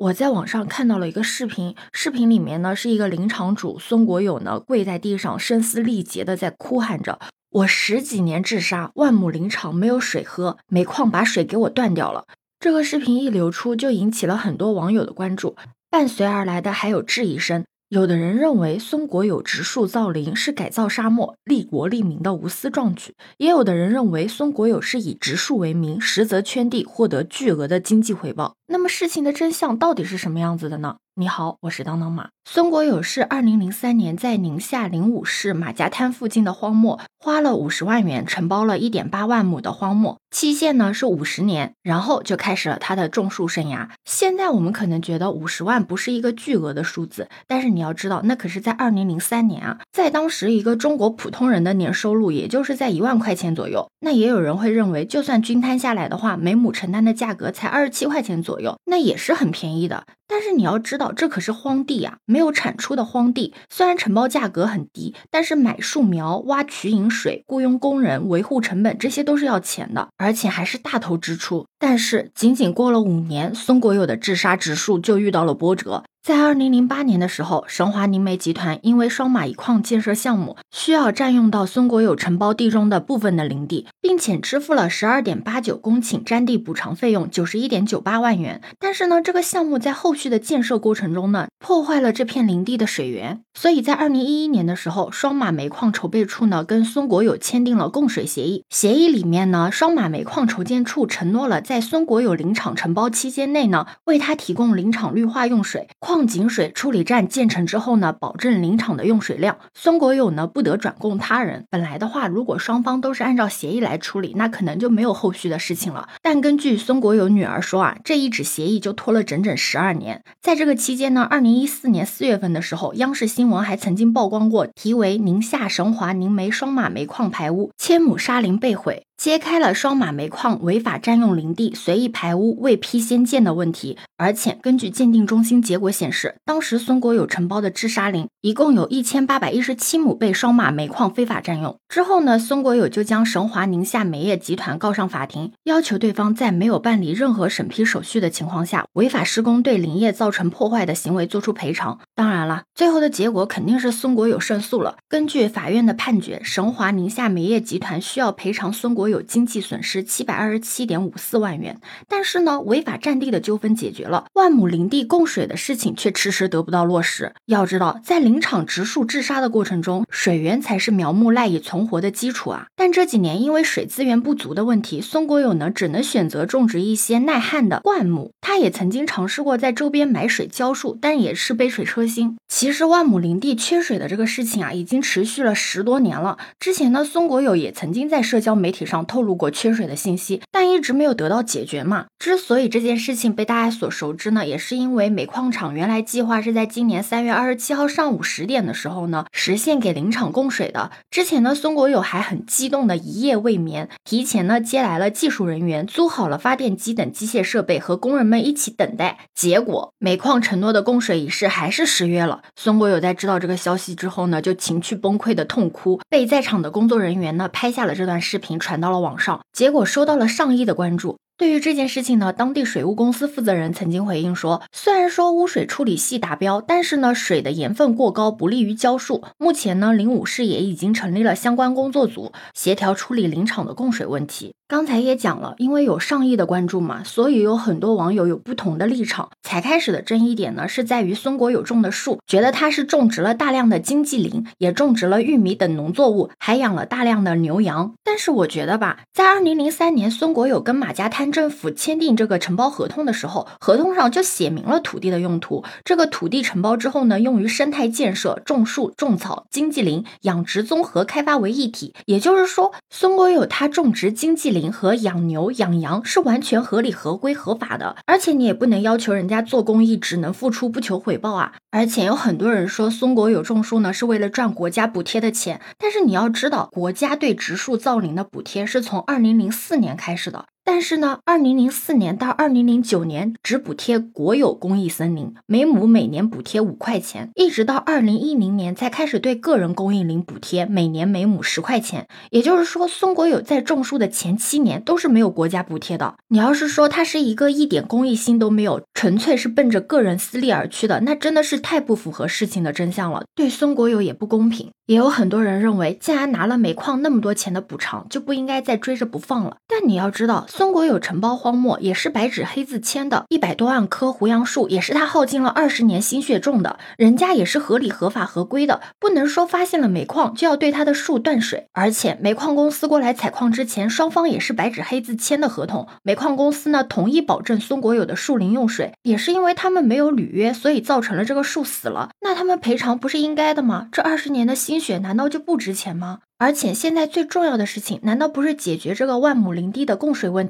我在网上看到了一个视频，视频里面呢是一个林场主孙国友呢跪在地上声嘶力竭的在哭喊着：“我十几年治沙，万亩林场没有水喝，煤矿把水给我断掉了。”这个视频一流出，就引起了很多网友的关注，伴随而来的还有质疑声。有的人认为孙国有植树造林是改造沙漠、利国利民的无私壮举，也有的人认为孙国有是以植树为名，实则圈地获得巨额的经济回报。那么事情的真相到底是什么样子的呢？你好，我是当当马。孙国友是二零零三年在宁夏灵武市马家滩附近的荒漠，花了五十万元承包了一点八万亩的荒漠，期限呢是五十年，然后就开始了他的种树生涯。现在我们可能觉得五十万不是一个巨额的数字，但是你要知道，那可是在二零零三年啊，在当时一个中国普通人的年收入也就是在一万块钱左右。那也有人会认为，就算均摊下来的话，每亩承担的价格才二十七块钱左右。那也是很便宜的，但是你要知道，这可是荒地啊，没有产出的荒地。虽然承包价格很低，但是买树苗、挖取饮水、雇佣工人、维护成本，这些都是要钱的，而且还是大头支出。但是仅仅过了五年，孙国友的治沙植树就遇到了波折。在二零零八年的时候，神华宁煤集团因为双马一矿建设项目需要占用到孙国有承包地中的部分的林地，并且支付了十二点八九公顷占地补偿费用九十一点九八万元。但是呢，这个项目在后续的建设过程中呢，破坏了这片林地的水源，所以在二零一一年的时候，双马煤矿筹备处呢跟孙国有签订了供水协议。协议里面呢，双马煤矿筹建处承诺了在孙国有林场承包期间内呢，为他提供林场绿化用水。矿井水处理站建成之后呢，保证林场的用水量。孙国友呢不得转供他人。本来的话，如果双方都是按照协议来处理，那可能就没有后续的事情了。但根据孙国友女儿说啊，这一纸协议就拖了整整十二年。在这个期间呢，二零一四年四月份的时候，央视新闻还曾经曝光过题为“宁夏神华宁煤双马煤矿排污，千亩沙林被毁”。揭开了双马煤矿违法占用林地、随意排污、未批先建的问题。而且根据鉴定中心结果显示，当时孙国有承包的治沙林一共有一千八百一十七亩被双马煤矿非法占用。之后呢，孙国有就将神华宁夏煤业集团告上法庭，要求对方在没有办理任何审批手续的情况下，违法施工对林业造成破坏的行为作出赔偿。当然了，最后的结果肯定是孙国有胜诉了。根据法院的判决，神华宁夏煤业集团需要赔偿孙国。有经济损失七百二十七点五四万元，但是呢，违法占地的纠纷解决了，万亩林地供水的事情却迟迟得不到落实。要知道，在林场植树治沙的过程中，水源才是苗木赖以存活的基础啊。但这几年因为水资源不足的问题，孙国友呢只能选择种植一些耐旱的灌木。他也曾经尝试过在周边买水浇树，但也是杯水车薪。其实万亩林地缺水的这个事情啊，已经持续了十多年了。之前呢，孙国友也曾经在社交媒体上。透露过缺水的信息，但一直没有得到解决嘛。之所以这件事情被大家所熟知呢，也是因为煤矿厂原来计划是在今年三月二十七号上午十点的时候呢，实现给林场供水的。之前呢，孙国友还很激动的一夜未眠，提前呢接来了技术人员，租好了发电机等机械设备，和工人们一起等待。结果煤矿承诺的供水仪式还是失约了。孙国友在知道这个消息之后呢，就情绪崩溃的痛哭，被在场的工作人员呢拍下了这段视频，传到。到了网上，结果收到了上亿的关注。对于这件事情呢，当地水务公司负责人曾经回应说，虽然说污水处理系达标，但是呢，水的盐分过高，不利于浇树。目前呢，灵武市也已经成立了相关工作组，协调处理林场的供水问题。刚才也讲了，因为有上亿的关注嘛，所以有很多网友有不同的立场。才开始的争议点呢，是在于孙国有种的树，觉得他是种植了大量的经济林，也种植了玉米等农作物，还养了大量的牛羊。但是我觉得吧，在二零零三年，孙国有跟马家滩政府签订这个承包合同的时候，合同上就写明了土地的用途。这个土地承包之后呢，用于生态建设、种树、种草、经济林、养殖综合开发为一体。也就是说，孙国有他种植经济林。和养牛养羊是完全合理合规合法的，而且你也不能要求人家做公益只能付出不求回报啊！而且有很多人说孙国有种树呢是为了赚国家补贴的钱，但是你要知道，国家对植树造林的补贴是从二零零四年开始的。但是呢，二零零四年到二零零九年只补贴国有公益森林，每亩每年补贴五块钱，一直到二零一零年才开始对个人公益林补贴，每年每亩十块钱。也就是说，松果友在种树的前七年都是没有国家补贴的。你要是说他是一个一点公益心都没有，纯粹是奔着个人私利而去的，那真的是太不符合事情的真相了，对松果友也不公平。也有很多人认为，既然拿了煤矿那么多钱的补偿，就不应该再追着不放了。但你要知道，松果有承包荒漠，也是白纸黑字签的，一百多万棵胡杨树，也是他耗尽了二十年心血种的，人家也是合理、合法、合规的，不能说发现了煤矿就要对他的树断水。而且煤矿公司过来采矿之前，双方也是白纸黑字签的合同，煤矿公司呢同意保证松果有的树林用水，也是因为他们没有履约，所以造成了这个树死了，那他们赔偿不是应该的吗？这二十年的心。血难道就不值钱吗？而且现在最重要的事情，难道不是解决这个万亩林地的供水问题